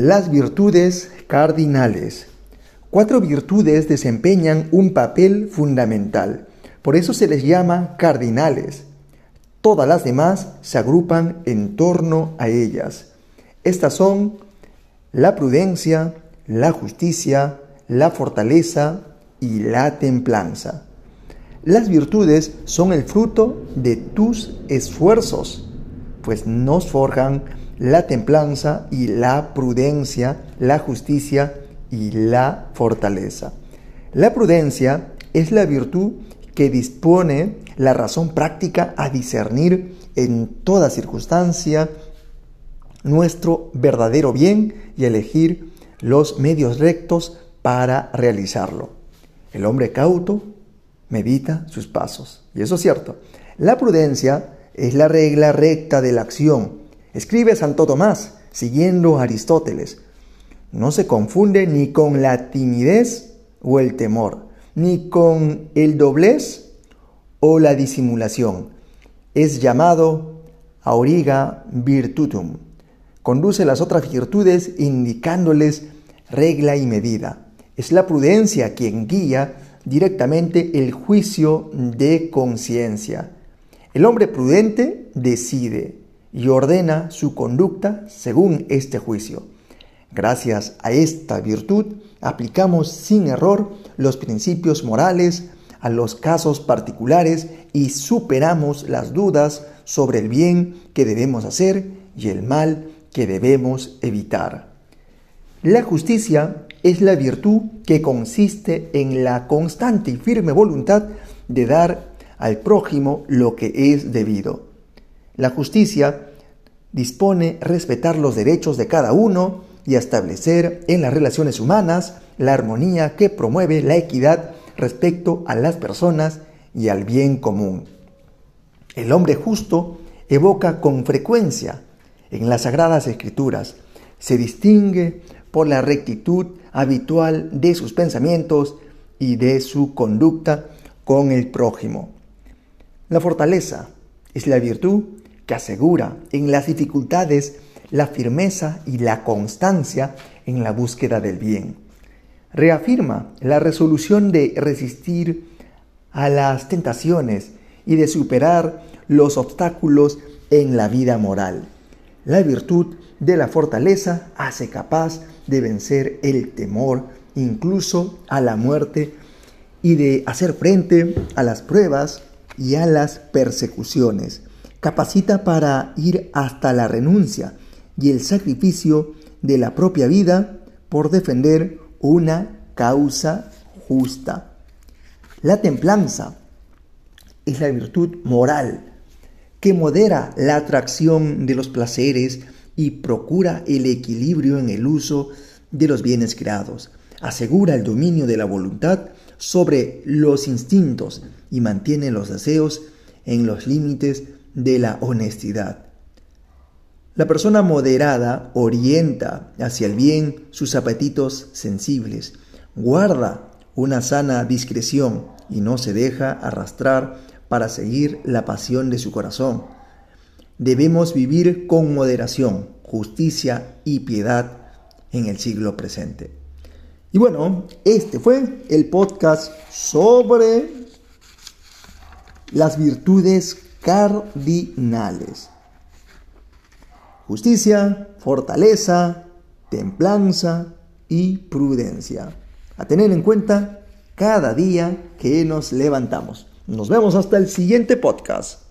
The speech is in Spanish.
Las virtudes cardinales. Cuatro virtudes desempeñan un papel fundamental. Por eso se les llama cardinales. Todas las demás se agrupan en torno a ellas. Estas son la prudencia, la justicia, la fortaleza y la templanza. Las virtudes son el fruto de tus esfuerzos, pues nos forjan la templanza y la prudencia, la justicia y la fortaleza. La prudencia es la virtud que dispone la razón práctica a discernir en toda circunstancia nuestro verdadero bien y elegir los medios rectos para realizarlo. El hombre cauto medita sus pasos. Y eso es cierto. La prudencia es la regla recta de la acción. Escribe Santo Tomás, siguiendo a Aristóteles. No se confunde ni con la timidez o el temor, ni con el doblez o la disimulación. Es llamado auriga virtutum. Conduce las otras virtudes indicándoles regla y medida. Es la prudencia quien guía directamente el juicio de conciencia. El hombre prudente decide y ordena su conducta según este juicio. Gracias a esta virtud aplicamos sin error los principios morales a los casos particulares y superamos las dudas sobre el bien que debemos hacer y el mal que debemos evitar. La justicia es la virtud que consiste en la constante y firme voluntad de dar al prójimo lo que es debido. La justicia dispone respetar los derechos de cada uno y establecer en las relaciones humanas la armonía que promueve la equidad respecto a las personas y al bien común. El hombre justo evoca con frecuencia en las sagradas escrituras, se distingue por la rectitud habitual de sus pensamientos y de su conducta con el prójimo. La fortaleza es la virtud que asegura en las dificultades la firmeza y la constancia en la búsqueda del bien. Reafirma la resolución de resistir a las tentaciones y de superar los obstáculos en la vida moral. La virtud de la fortaleza hace capaz de vencer el temor, incluso a la muerte, y de hacer frente a las pruebas y a las persecuciones. Capacita para ir hasta la renuncia y el sacrificio de la propia vida por defender una causa justa. La templanza es la virtud moral que modera la atracción de los placeres y procura el equilibrio en el uso de los bienes creados, asegura el dominio de la voluntad sobre los instintos y mantiene los deseos en los límites de la honestidad. La persona moderada orienta hacia el bien sus apetitos sensibles, guarda una sana discreción y no se deja arrastrar para seguir la pasión de su corazón. Debemos vivir con moderación, justicia y piedad en el siglo presente. Y bueno, este fue el podcast sobre las virtudes cardinales. Justicia, fortaleza, templanza y prudencia. A tener en cuenta cada día que nos levantamos. Nos vemos hasta el siguiente podcast.